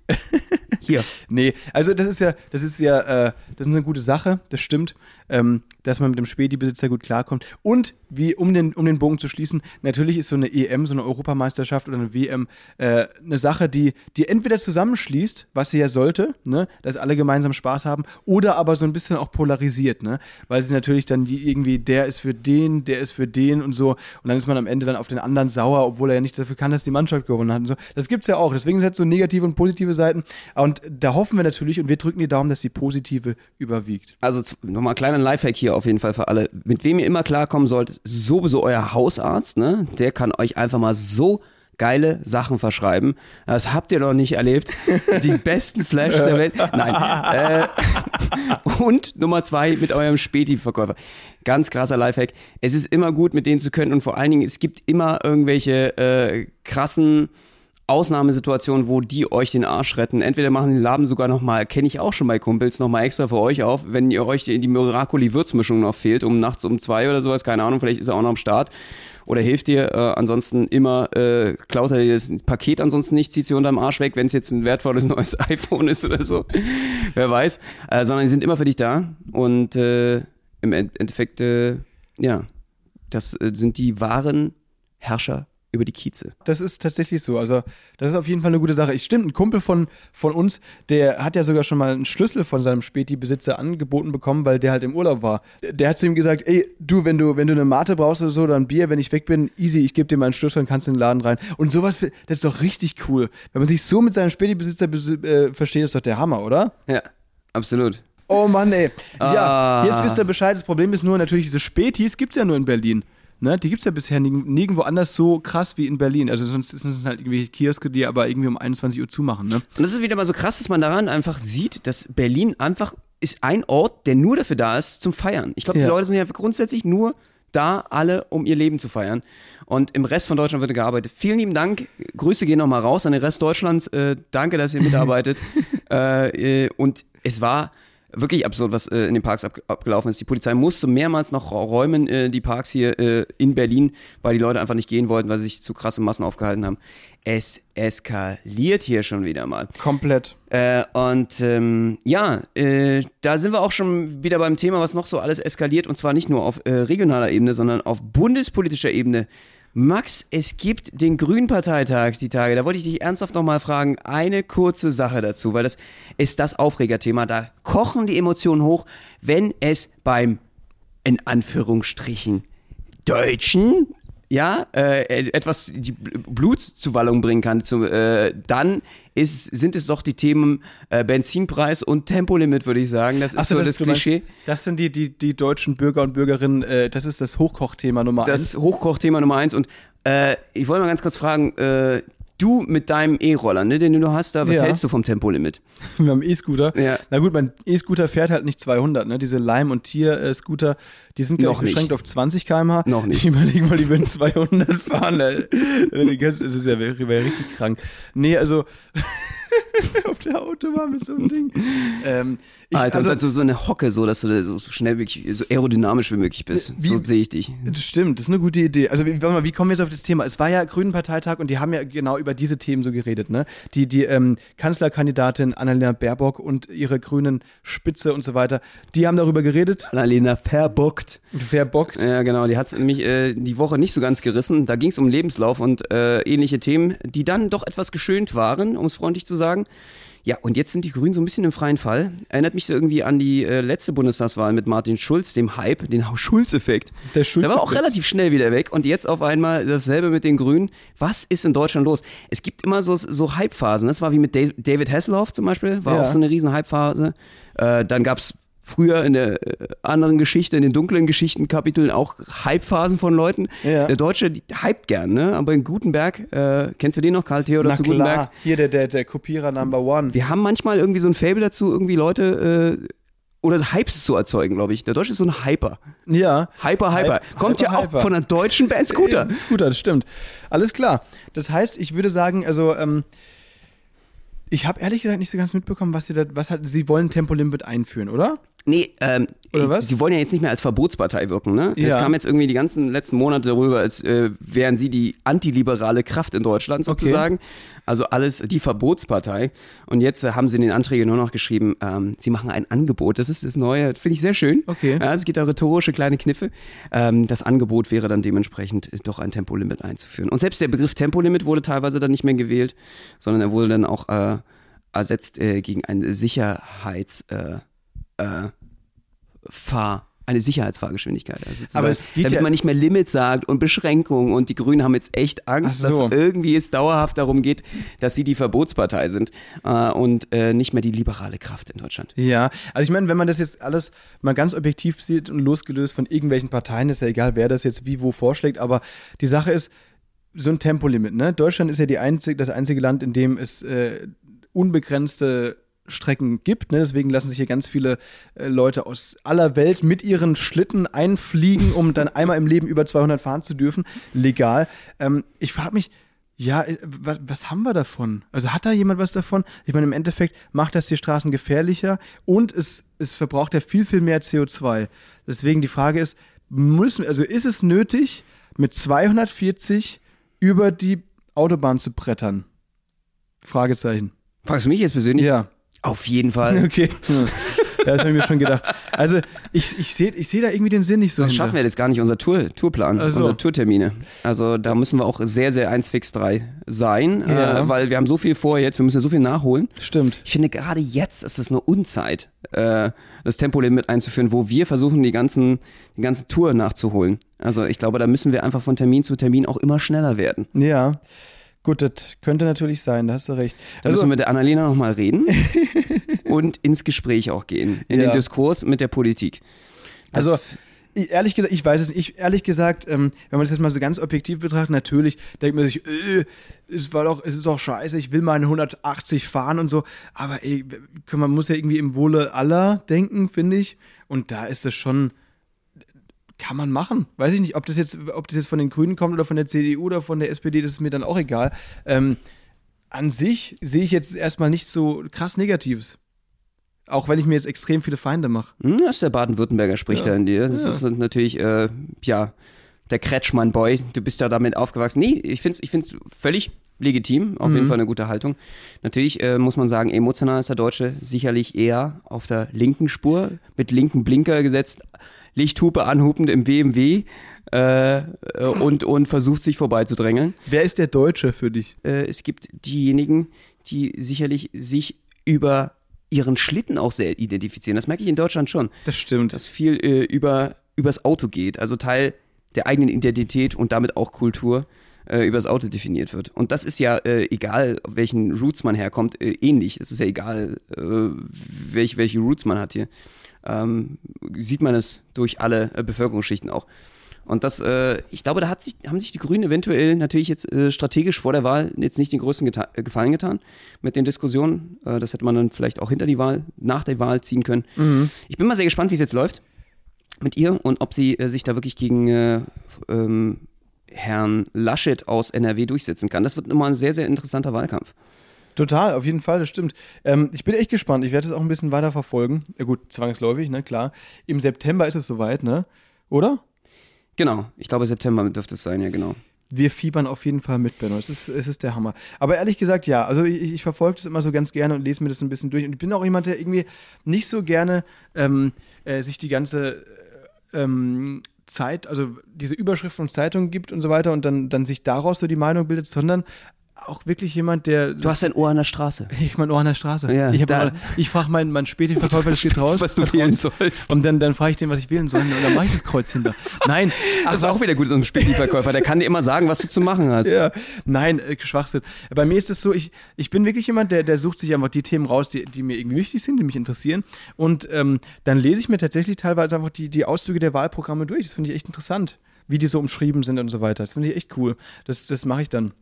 Hier. Nee, also das ist ja, das ist ja, äh, das ist eine gute Sache, das stimmt, ähm, dass man mit dem Späti-Besitzer gut klarkommt. Und wie, um den, um den Bogen zu schließen, natürlich ist so eine EM, so eine Europameisterschaft oder eine WM äh, eine Sache, die, die entweder zusammenschließt, was sie ja sollte, ne, dass alle gemeinsam Spaß haben, oder aber so ein bisschen auch polarisiert, ne? Weil sie natürlich dann die irgendwie, der ist für den, der ist für den und so, und dann ist man am Ende dann auf den anderen sauer, obwohl er ja nicht dafür kann, dass die Mannschaft gewonnen hat und so. Das gibt's ja auch. Deswegen sind es so negative und positive Seiten. Und da hoffen wir natürlich und wir drücken die Daumen, dass die positive überwiegt. Also nochmal kleiner Lifehack hier auf jeden Fall für alle. Mit wem ihr immer klarkommen sollt, sowieso euer Hausarzt, ne? Der kann euch einfach mal so geile Sachen verschreiben. Das habt ihr noch nicht erlebt. Die besten Flashs der Welt. Nein. Äh, und Nummer zwei mit eurem Späti-Verkäufer. Ganz krasser Lifehack. Es ist immer gut, mit denen zu können und vor allen Dingen, es gibt immer irgendwelche äh, krassen Ausnahmesituation, wo die euch den Arsch retten. Entweder machen den Laden sogar nochmal, kenne ich auch schon bei Kumpels, nochmal extra für euch auf, wenn ihr euch die, die Miracoli-Würzmischung noch fehlt, um nachts um zwei oder sowas, keine Ahnung, vielleicht ist er auch noch am Start. Oder hilft dir, äh, ansonsten immer, äh, klaut er dir das Paket ansonsten nicht, zieht sie unterm Arsch weg, wenn es jetzt ein wertvolles neues iPhone ist oder so. Wer weiß. Äh, sondern sie sind immer für dich da. Und äh, im Endeffekt, äh, ja, das äh, sind die wahren Herrscher über die Kieze. Das ist tatsächlich so. Also, das ist auf jeden Fall eine gute Sache. Ich stimmt, ein Kumpel von, von uns, der hat ja sogar schon mal einen Schlüssel von seinem Späti-Besitzer angeboten bekommen, weil der halt im Urlaub war. Der hat zu ihm gesagt, ey, du, wenn du, wenn du eine Mate brauchst oder so, oder ein Bier, wenn ich weg bin, easy, ich gebe dir meinen Schlüssel und kannst in den Laden rein. Und sowas, das ist doch richtig cool. Wenn man sich so mit seinem Späti-Besitzer äh, versteht, ist doch der Hammer, oder? Ja, absolut. Oh Mann, ey. Ja, Ah. jetzt wisst ihr Bescheid. Das Problem ist nur, natürlich, diese Spätis gibt es ja nur in Berlin. Ne? Die gibt es ja bisher nirg- nirgendwo anders so krass wie in Berlin. Also sonst sind es halt irgendwelche Kioske, die aber irgendwie um 21 Uhr zumachen. Ne? Und das ist wieder mal so krass, dass man daran einfach sieht, dass Berlin einfach ist ein Ort, der nur dafür da ist zum Feiern. Ich glaube, die Ja. Leute sind ja grundsätzlich nur da, alle, um ihr Leben zu feiern. Und im Rest von Deutschland wird gearbeitet. Vielen lieben Dank. Grüße gehen nochmal raus an den Rest Deutschlands. Äh, danke, dass ihr mitarbeitet. äh, äh, und es war wirklich absurd, was äh, in den Parks ab, abgelaufen ist. Die Polizei musste mehrmals noch räumen, äh, die Parks hier äh, in Berlin, weil die Leute einfach nicht gehen wollten, weil sie sich zu krasse Massen aufgehalten haben. Es eskaliert hier schon wieder mal. Komplett. Äh, und ähm, ja, äh, da sind wir auch schon wieder beim Thema, was noch so alles eskaliert. Und zwar nicht nur auf äh, regionaler Ebene, sondern auf bundespolitischer Ebene. Max, es gibt den Grünen-Parteitag die Tage. Da wollte ich dich ernsthaft nochmal fragen. Eine kurze Sache dazu, weil das ist das Aufregerthema. Da kochen die Emotionen hoch, wenn es beim, in Anführungsstrichen, Deutschen ja, äh, etwas die Bl- Blutzuwallung bringen kann, zu, äh, dann ist, sind es doch die Themen äh, Benzinpreis und Tempolimit, würde ich sagen. Das ist Achso, so das, das, du meinst, Klischee. das sind die, die, die deutschen Bürger und Bürgerinnen, äh, das ist das Hochkochthema Nummer Das eins. Hochkochthema Nummer eins. Und äh, ich wollte mal ganz kurz fragen, äh, du mit deinem E-Roller, ne, den du hast da, was Ja. hältst du vom Tempolimit? mit dem E-Scooter. Ja. Na gut, mein E-Scooter fährt halt nicht 200, ne? Diese Leim- und Tier-Scooter, die sind Noch beschränkt auf 20 km/h. Noch nicht. Ich überlege mal, die würden 200 fahren. Das ist ja wäre richtig krank. Nee, also auf der Autobahn mit so einem Ding. Ähm, ich, Alter, also, dann so, eine Hocke, so dass du so, schnell wirklich, so aerodynamisch wie möglich bist. Wie- so sehe ich dich. Das stimmt, das ist eine gute Idee. Also, wie, wie kommen wir jetzt auf das Thema? Es war ja Grünen-Parteitag und die haben ja genau über diese Themen so geredet, ne? Die, die ähm, Kanzlerkandidatin Annalena Baerbock und ihre grünen Spitze und so weiter, die haben darüber geredet. Annalena verbockt. Verbockt. Ja, genau, die hat mich äh, die Woche nicht so ganz gerissen. Da ging es um Lebenslauf und äh, ähnliche Themen, die dann doch etwas geschönt waren, um es freundlich zu sagen. Ja, und jetzt sind die Grünen so ein bisschen im freien Fall. Erinnert mich so irgendwie an die äh, letzte Bundestagswahl mit Martin Schulz, dem Hype, den Schulz-Effekt. Der Schulz Der war auch relativ schnell wieder weg und jetzt auf einmal dasselbe mit den Grünen. Was ist in Deutschland los? Es gibt immer so, so Hype-Phasen. Das war wie mit Da- David Hasselhoff zum Beispiel, war Ja. auch so eine riesen Hype-Phase. Äh, dann gab es früher in der äh, anderen Geschichte, in den dunklen Geschichtenkapiteln auch Hype-Phasen von Leuten. Ja. Der Deutsche die hypt gern, ne? Aber in Gutenberg, äh, kennst du den noch, Karl Theodor Na zu klar, Gutenberg? hier der, der, der Kopierer Number One. Wir haben manchmal irgendwie so ein Fable dazu, irgendwie Leute äh, oder Hypes zu erzeugen, glaube ich. Der Deutsche ist so ein Hyper. Ja. Hyper, Hyper. Hype- Kommt ja Hyper, auch Hyper. von einer deutschen Band Scooter. Ja, Scooter, das stimmt. Alles klar. Das heißt, ich würde sagen, also, ähm, ich habe ehrlich gesagt nicht so ganz mitbekommen, was sie da, was hat, sie wollen Tempolimit einführen, oder? Nee, ähm, Oder was? sie wollen ja jetzt nicht mehr als Verbotspartei wirken, ne? Es Ja. kam jetzt irgendwie die ganzen letzten Monate darüber, als äh, wären sie die antiliberale Kraft in Deutschland sozusagen. Also alles die Verbotspartei. Und jetzt äh, haben sie in den Anträgen nur noch geschrieben, ähm, sie machen ein Angebot. Das ist das Neue, finde ich sehr schön. Okay. Ja, es gibt da rhetorische kleine Kniffe. Ähm, das Angebot wäre dann dementsprechend äh, doch ein Tempolimit einzuführen. Und selbst der Begriff Tempolimit wurde teilweise dann nicht mehr gewählt, sondern er wurde dann auch äh, ersetzt äh, gegen ein Sicherheits... Äh, Fahr, eine Sicherheitsfahrgeschwindigkeit. Also Aber es geht damit ja- man nicht mehr Limit sagt und Beschränkungen und die Grünen haben jetzt echt Angst, so. dass irgendwie es dauerhaft darum geht, dass sie die Verbotspartei sind äh, und äh, nicht mehr die liberale Kraft in Deutschland. Ja, also ich meine, wenn man das jetzt alles mal ganz objektiv sieht und losgelöst von irgendwelchen Parteien, ist ja egal, wer das jetzt wie wo vorschlägt, aber die Sache ist, so ein Tempolimit, ne? Deutschland ist ja die einzig, das einzige Land, in dem es äh, unbegrenzte Strecken gibt. Ne? Deswegen lassen sich hier ganz viele äh, Leute aus aller Welt mit ihren Schlitten einfliegen, um dann einmal im Leben über 200 fahren zu dürfen. Legal. Ähm, ich frage mich, Ja, äh, was, was haben wir davon? Also hat da jemand was davon? Ich meine, im Endeffekt macht das die Straßen gefährlicher und es, es verbraucht ja viel, viel mehr CO2. Deswegen die Frage ist, müssen, also ist es nötig, mit 240 über die Autobahn zu brettern? Fragezeichen. Fragst du mich jetzt persönlich? Ja. Auf jeden Fall. Okay. Ja, das habe ich mir schon gedacht. Also ich, ich sehe ich seh da irgendwie den Sinn nicht so. Sonst hinter. schaffen wir jetzt gar nicht unser Tour, Tourplan, Ach so. unsere Tourtermine. Also da müssen wir auch sehr, sehr 1 fix 3 sein, Ja. äh, weil wir haben so viel vor jetzt, wir müssen ja so viel nachholen. Stimmt. Ich finde gerade jetzt ist es eine Unzeit, äh, das Tempolimit einzuführen, wo wir versuchen, die ganzen, die ganze Tour nachzuholen. Also ich glaube, da müssen wir einfach von Termin zu Termin auch immer schneller werden. Ja. Gut, das könnte natürlich sein, da hast du recht. Da Also, müssen wir mit der Annalena nochmal reden und ins Gespräch auch gehen, in Ja. den Diskurs mit der Politik. Das- Also, ich- ehrlich gesagt, ich weiß es nicht. Ich, ehrlich gesagt, ähm, wenn man das jetzt mal so ganz objektiv betrachtet, natürlich denkt man sich, äh, es war doch, es ist doch scheiße, ich will meine 180 fahren und so. Aber ey, man muss ja irgendwie im Wohle aller denken, finde ich. Und da ist es schon, kann man machen. Weiß ich nicht, ob das jetzt, ob das jetzt von den Grünen kommt oder von der CDU oder von der SPD, das ist mir dann auch egal. Ähm, an sich sehe ich jetzt erstmal nichts so krass Negatives. Auch wenn ich mir jetzt extrem viele Feinde mache. Hm, das ist der Baden-Württemberger spricht Ja. da in dir. Das Ja. ist natürlich, äh, ja, der Kretschmann-Boy. Du bist ja damit aufgewachsen. Nee, ich finde es ich find's völlig legitim. Auf Mhm. jeden Fall eine gute Haltung. Natürlich äh, muss man sagen, emotional ist der Deutsche sicherlich eher auf der linken Spur, mit linken Blinker gesetzt, Lichthupe anhupend im BMW äh, äh, und, und versucht sich vorbeizudrängeln. Wer ist der Deutsche für dich? Äh, es gibt diejenigen, die sicherlich sich über ihren Schlitten auch sehr identifizieren. Das merke ich in Deutschland schon Das stimmt. dass viel äh, über übers Auto geht, also Teil der eigenen Identität und damit auch Kultur äh, übers Auto definiert wird. Und das ist ja äh, egal, auf welchen Roots man herkommt, äh, ähnlich. Es ist ja egal, äh, welche, welche Roots man hat hier. Ähm, sieht man es durch alle äh, Bevölkerungsschichten auch. Und das, äh, ich glaube, da hat sich, haben sich die Grünen eventuell natürlich jetzt äh, strategisch vor der Wahl jetzt nicht den größten geta Gefallen getan mit den Diskussionen. Das hätte man dann vielleicht auch hinter die Wahl, nach der Wahl ziehen können. Ich bin mal sehr gespannt, wie es jetzt läuft mit ihr und ob sie äh, sich da wirklich gegen äh, ähm, Herrn Laschet aus NRW durchsetzen kann. Das wird nochmal ein sehr, sehr interessanter Wahlkampf. Total, auf jeden Fall, das stimmt. Ähm, ich bin echt gespannt. Ich werde es auch ein bisschen weiter verfolgen. Ja, gut, zwangsläufig, ne, klar. Im September ist es soweit, ne? Oder? Genau, ich glaube September dürfte es sein, ja genau. Wir fiebern auf jeden Fall mit, Benno. Es ist, es ist der Hammer. Aber ehrlich gesagt, ja. Also ich, ich verfolge das immer so ganz gerne und lese mir das ein bisschen durch. Und ich bin auch jemand, der irgendwie nicht so gerne ähm, äh, sich die ganze äh, ähm, Zeit, also diese Überschrift von Zeitungen gibt und so weiter und dann, dann sich daraus so die Meinung bildet, sondern auch wirklich jemand, der. Du hast dein Ohr an der Straße. Ich mein Ohr an der Straße. Ja, ich hab da- mal- ich frage meinen, meinen Späti-Verkäufer, das geht raus. was du wählen sollst. Und dann, dann frage ich den, was ich wählen soll. Und dann mache ich das Kreuz hinter. Nein. ach, Das ist was- auch wieder gut, so ein Späti-Verkäufer. Der kann dir immer sagen, was du zu machen hast. ja, nein, äh, Schwachsinn. Bei mir ist es so, ich, ich bin wirklich jemand, der, der sucht sich einfach die Themen raus, die, die mir irgendwie wichtig sind, die mich interessieren. Und ähm, dann lese ich mir tatsächlich teilweise einfach die, die Auszüge der Wahlprogramme durch. Das finde ich echt interessant, wie die so umschrieben sind und so weiter. Das finde ich echt cool. Das, das mache ich dann.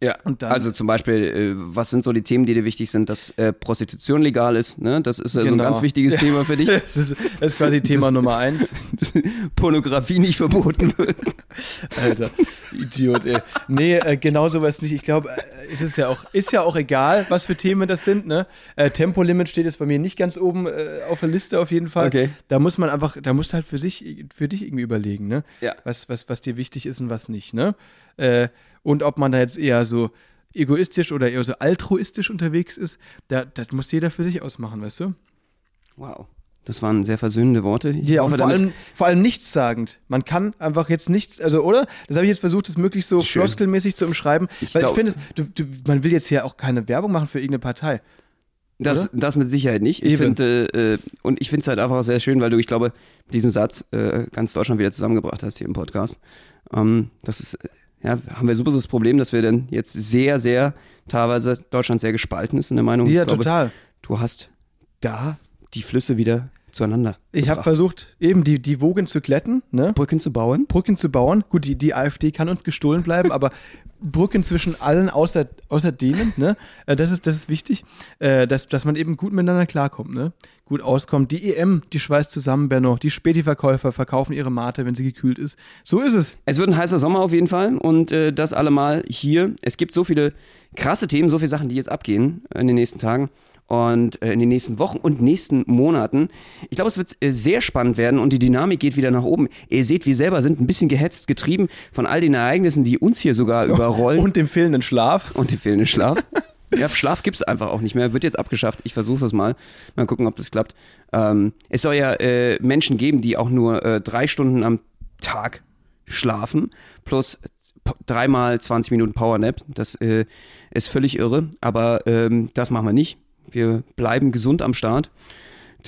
Ja, also zum Beispiel, äh, was sind so die Themen, die dir wichtig sind, dass äh, Prostitution legal ist, ne? Das ist äh, so ein Genau. ganz wichtiges Ja. Thema für dich. Das ist, das ist quasi Thema Nummer eins. Pornografie nicht verboten wird. Alter, Idiot, ey. Nee, äh, genau sowas nicht. Ich glaube, äh, es ist ja auch, ist ja auch egal, was für Themen das sind, ne? Äh, Tempolimit steht jetzt bei mir nicht ganz oben äh, auf der Liste auf jeden Fall. Okay. Da muss man einfach, da musst du halt für sich, für dich irgendwie überlegen, ne? Ja. Was, was, was dir wichtig ist und was nicht, ne? Und ob man da jetzt eher so egoistisch oder eher so altruistisch unterwegs ist, da, das muss jeder für sich ausmachen, weißt du? Wow. Das waren sehr versöhnende Worte. Ich Ja, und vor allem, vor allem nichtssagend. Man kann einfach jetzt nichts, also, oder? Das habe ich jetzt versucht, das möglichst so Schön. floskelmäßig zu umschreiben. Ich weil glaub- ich finde, du, du, man will jetzt hier auch keine Werbung machen für irgendeine Partei. Das, das mit Sicherheit nicht. Ich finde, äh, und ich finde es halt einfach sehr schön, weil du, ich glaube, mit diesem Satz äh, ganz Deutschland wieder zusammengebracht hast hier im Podcast. Ähm, das ist, äh, ja, haben wir super so das Problem, dass wir dann jetzt sehr, sehr, teilweise Deutschland sehr gespalten ist in der Meinung. Ja, glaube, total. Du hast da die Flüsse wieder zueinander. Ich habe versucht, eben die, die Wogen zu glätten, ne? Brücken zu bauen. Brücken zu bauen. Gut, die, die AfD kann uns gestohlen bleiben, aber Brücken zwischen allen außer, außer denen, ne? Äh, Das ist, das ist wichtig, äh, dass, dass man eben gut miteinander klarkommt, ne? Gut auskommt. Die EM, die schweißt zusammen, Benno. Die Späti-Verkäufer verkaufen ihre Mate, wenn sie gekühlt ist. So ist es. Es wird ein heißer Sommer auf jeden Fall und äh, das allemal hier. Es gibt so viele krasse Themen, so viele Sachen, die jetzt abgehen in den nächsten Tagen und äh, in den nächsten Wochen und nächsten Monaten. Ich glaube, es wird äh, sehr spannend werden und die Dynamik geht wieder nach oben. Ihr seht, wir selber sind ein bisschen gehetzt, getrieben von all den Ereignissen, die uns hier sogar überrollen Und dem fehlenden Schlaf. und dem fehlenden Schlaf. Ja, Schlaf gibt es einfach auch nicht mehr. Wird jetzt abgeschafft. Ich versuche es mal. Mal gucken, ob das klappt. Ähm, es soll ja äh, Menschen geben, die auch nur äh, drei Stunden am Tag schlafen, plus dreimal 20 Minuten Powernap. Das äh, ist völlig irre, aber ähm, das machen wir nicht. Wir bleiben gesund am Start.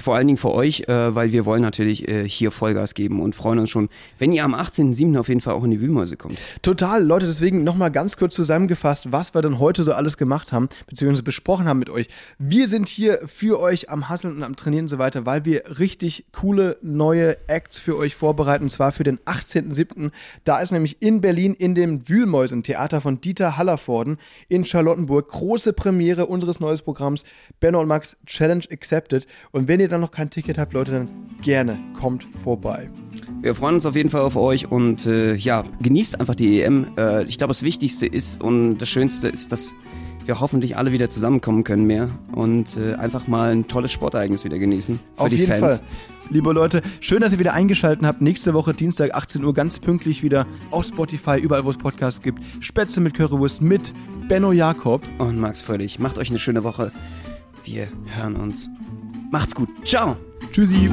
Vor allen Dingen für euch, äh, weil wir wollen natürlich äh, hier Vollgas geben und freuen uns schon, wenn ihr am 18.07. auf jeden Fall auch in die Wühlmäuse kommt. Total, Leute, deswegen nochmal ganz kurz zusammengefasst, was wir denn heute so alles gemacht haben, beziehungsweise besprochen haben mit euch. Wir sind hier für euch am Hasseln und am Trainieren und so weiter, weil wir richtig coole neue Acts für euch vorbereiten, und zwar für den 18.07. Da ist nämlich in Berlin in dem Wühlmäusen Theater von Dieter Hallervorden in Charlottenburg große Premiere unseres neues Programms Benno und Max Challenge Accepted. Und wenn ihr dann noch kein Ticket habt, Leute, dann gerne kommt vorbei. Wir freuen uns auf jeden Fall auf euch und äh, ja, genießt einfach die EM. Äh, ich glaube, das Wichtigste ist und das Schönste ist, dass wir hoffentlich alle wieder zusammenkommen können mehr und äh, einfach mal ein tolles Sportereignis wieder genießen. Für Auf die jeden Fans. Fall. Liebe Leute, schön, dass ihr wieder eingeschaltet habt. Nächste Woche, Dienstag, 18 Uhr, ganz pünktlich wieder auf Spotify, überall, wo es Podcasts gibt. Spätzle mit Currywurst mit Benno Jakob. Und Max Fröhlich, macht euch eine schöne Woche. Wir hören uns. Macht's gut. Ciao. Tschüssi.